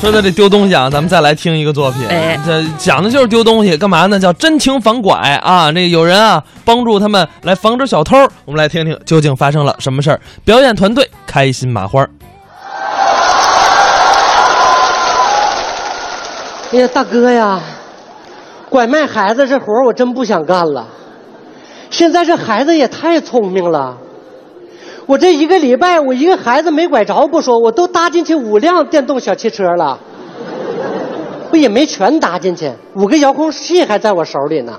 说到这丢东西啊，咱们再来听一个作品，哎这讲的就是丢东西，干嘛呢？叫真情防拐啊！这有人啊帮助他们来防止小偷，我们来听听究竟发生了什么事儿。表演团队开心麻花，哎呀，大哥呀，拐卖孩子这活儿我真不想干了。现在这孩子也太聪明了，我这一个礼拜我一个孩子没拐着不说，我都搭进去五辆电动小汽车了，不也没全搭进去，五个遥控器还在我手里呢。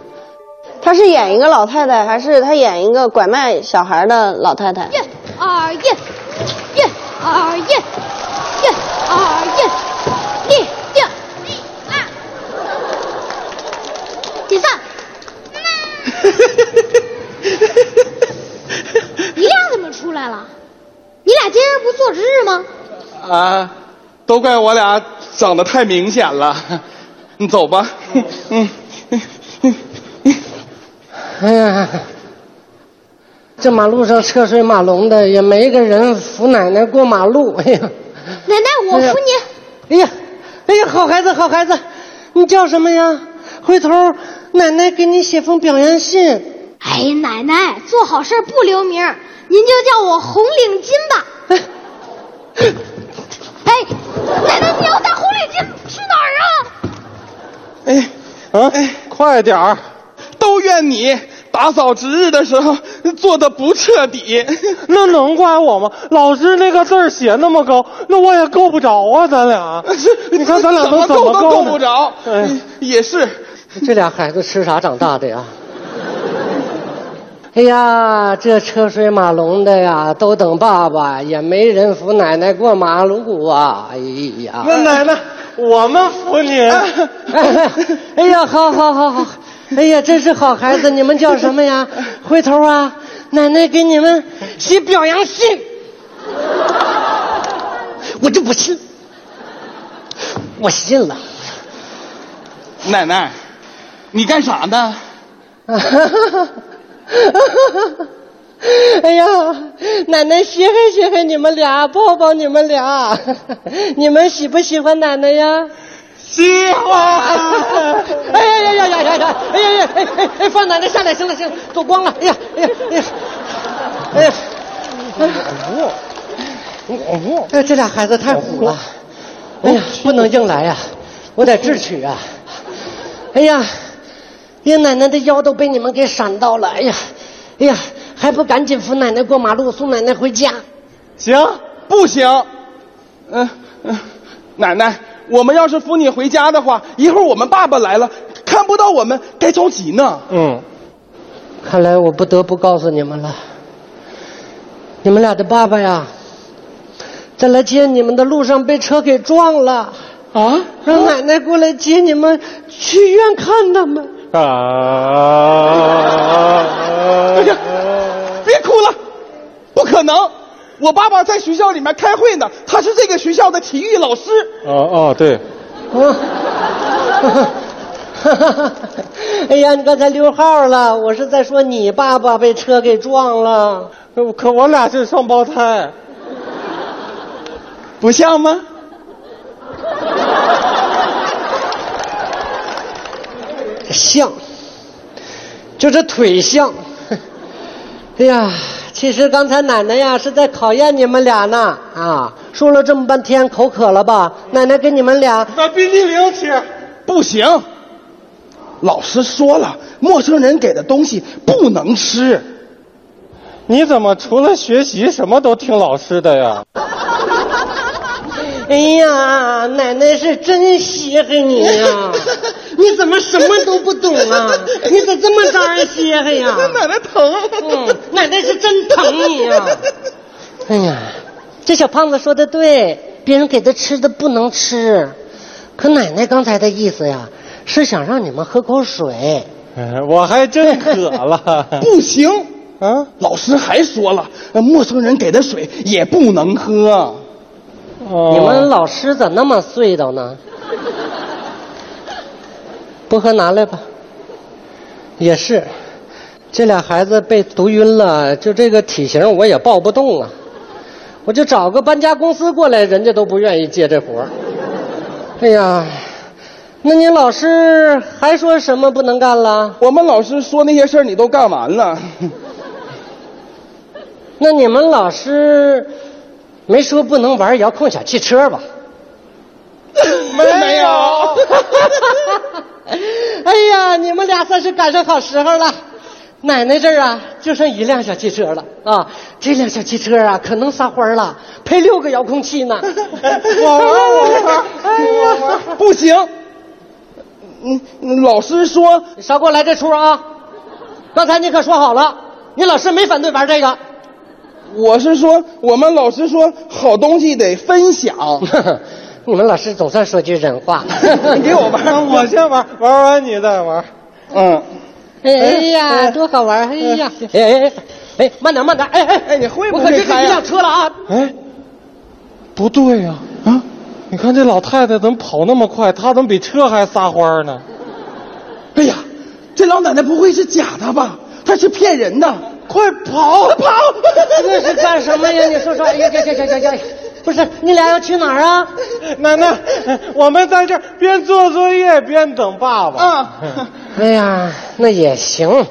他是演一个老太太，还是他演一个拐卖小孩的老太太？一二一，一二一，一二一，一一二，第三。你俩怎么出来了？你俩今儿不做值日吗？啊，都怪我俩长得太明显了。你走吧。嗯，哎呀，这马路上车水马龙的，也没个人扶奶奶过马路。哎呀，奶奶，我扶你。哎呀，哎呀，好孩子，好孩子，你叫什么呀？回头奶奶给你写封表扬信。哎，奶奶，做好事不留名，您就叫我红领巾吧。哎，奶奶，你要带红领巾去哪儿啊？哎，啊，哎快点儿！都怨你打扫值日的时候做的不彻底。那能怪我吗？老师那个字儿写那么高，那我也够不着啊，咱俩。你看咱俩怎么能怎么够都够不着。哎也是，这俩孩子吃啥长大的呀？哎呀，这车水马龙的呀，都等爸爸，也没人扶奶奶过马路啊！哎呀，那奶奶，我们扶你。哎哎呀，好好好好，哎呀，真是好孩子，你们叫什么呀？回头啊，奶奶给你们写表扬信。我就不信，我信了。奶奶，你干啥呢？哎呀，奶奶稀罕稀罕你们俩，抱抱你们俩，你们喜不喜欢奶奶呀？喜欢。哎呀呀呀呀呀呀！哎呀呀！哎哎哎！放奶奶下来，行了行了，走光了。哎呀哎呀哎呀！哎呀！哎，这俩孩子太虎了。哎呀，不能硬来呀，我得智取啊。哎呀，爷奶奶的腰都被你们给闪到了。哎呀，哎呀，还不赶紧扶奶奶过马路，送奶奶回家？行，不行。嗯、嗯，奶奶，我们要是扶你回家的话，一会儿我们爸爸来了，看不到我们，该着急呢。嗯，看来我不得不告诉你们了，你们俩的爸爸呀，在来接你们的路上被车给撞了，啊？让奶奶过来接你们去医院看他们。啊！哎呀，别哭了，不可能！我爸爸在学校里面开会呢，他是这个学校的体育老师。哦哦，对，啊！哎呀，你刚才溜号了，我是在说你爸爸被车给撞了。可我俩是双胞胎。不像吗？像，就是腿像。哎呀，其实刚才奶奶呀是在考验你们俩呢啊！说了这么半天，口渴了吧？奶奶给你们俩把冰激凌吃。不行，老师说了，陌生人给的东西不能吃。你怎么除了学习什么都听老师的呀？哎呀，奶奶是真稀罕你呀！你怎么什么懂啊？你咋这么招人稀罕呀？奶奶疼。嗯，奶奶是真疼你呀！哎呀，这小胖子说的对，别人给他吃的不能吃。可奶奶刚才的意思呀，是想让你们喝口水。哎，我还真渴了。不行，啊，老师还说了，呃陌生人给的水也不能喝。哦你们老师咋那么碎叨呢？不喝拿来吧。也是，这俩孩子被毒晕了，就这个体型我也抱不动啊。我就找个搬家公司过来，人家都不愿意接这活儿哎呀，那你老师还说什么不能干了？我们老师说那些事儿你都干完了，那你们老师没说不能玩遥控小汽车吧？没有。哎呀，你们俩算是赶上好时候了。奶奶这儿啊，就剩一辆小汽车了啊！这辆小汽车啊，可能撒欢了，配六个遥控器呢。我玩我玩，哎呀，不行。嗯，嗯老师说你少给我来这出啊！刚才你可说好了，你老师没反对玩这个。我是说，我们老师说好东西得分享。你们老师总算说句人话。你 给我玩，我先玩，玩完你再玩。嗯，哎呀，多好玩！哎呀，哎哎哎，哎，慢点慢点！哎哎哎，你会不会我可这是一辆车了啊！哎，不对呀、啊！你看这老太太怎么跑那么快？她怎么比车还撒欢呢？哎呀，这老奶奶不会是假的吧？她是骗人的。快跑！跑！这是干什么呀？你说说，哎呀，行行行行行，不是你俩要去哪儿啊？奶奶，我们在这儿边做作业边等爸爸。啊，哎呀，那也行，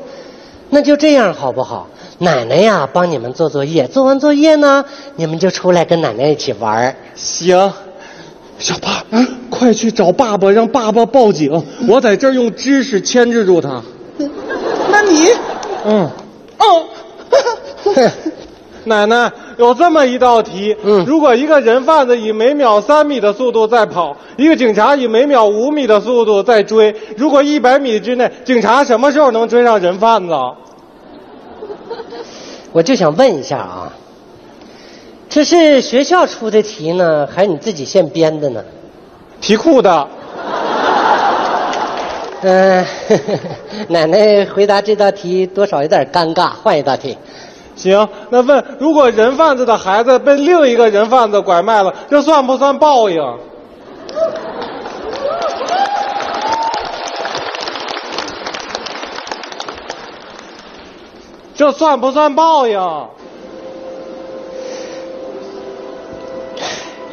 那就这样好不好？奶奶呀，帮你们做作业，做完作业呢，你们就出来跟奶奶一起玩儿。行，小八，快去找爸爸，让爸爸报警。我在这儿用知识牵制住他。那你，嗯，哦，奶奶，有这么一道题，嗯如果一个人贩子以每秒三米的速度在跑，一个警察以每秒五米的速度在追，如果一百米之内，警察什么时候能追上人贩子？我就想问一下啊，这是学校出的题呢，还是你自己现编的呢？题库的。嗯、奶奶回答这道题多少有点尴尬，换一道题。行，那问，如果人贩子的孩子被另一个人贩子拐卖了，这算不算报应？这算不算报应？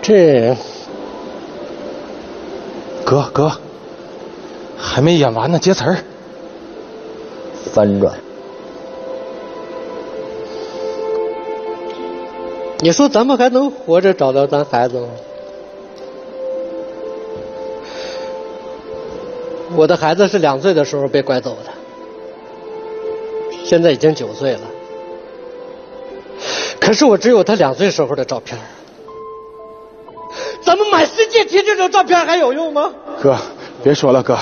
这哥哥，还没演完呢，接词儿。翻转。你说咱们还能活着找到咱孩子吗？我的孩子是两岁的时候被拐走的，现在已经九岁了。可是我只有他两岁时候的照片咱们满世界贴这种照片还有用吗？哥，别说了，哥，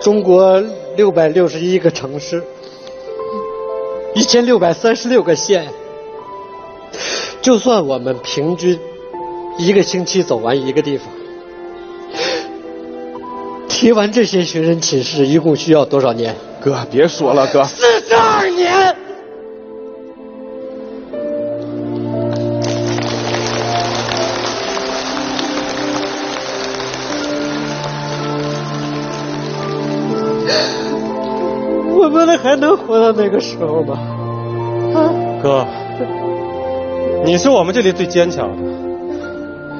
中国六百六十一个城市，一千六百三十六个县，就算我们平均一个星期走完一个地方，提完这些寻人启事，一共需要多少年？哥，别说了，哥，四十我们还能活到那个时候吗？哥，你是我们这里最坚强的。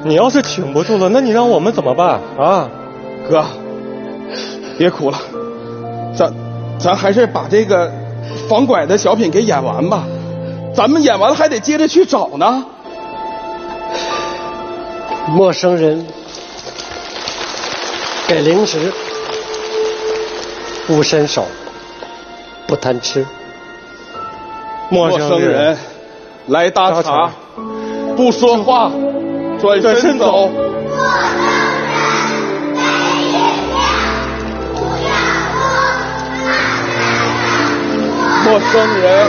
你要是挺不住了，那你让我们怎么办啊？哥，别哭了，咱咱还是把这个防拐的小品给演完吧。咱们演完了还得接着去找呢。陌生人给零食，不伸手，不贪吃。陌陌生人来搭搭茬茬，不说话，转转身身走走。陌生人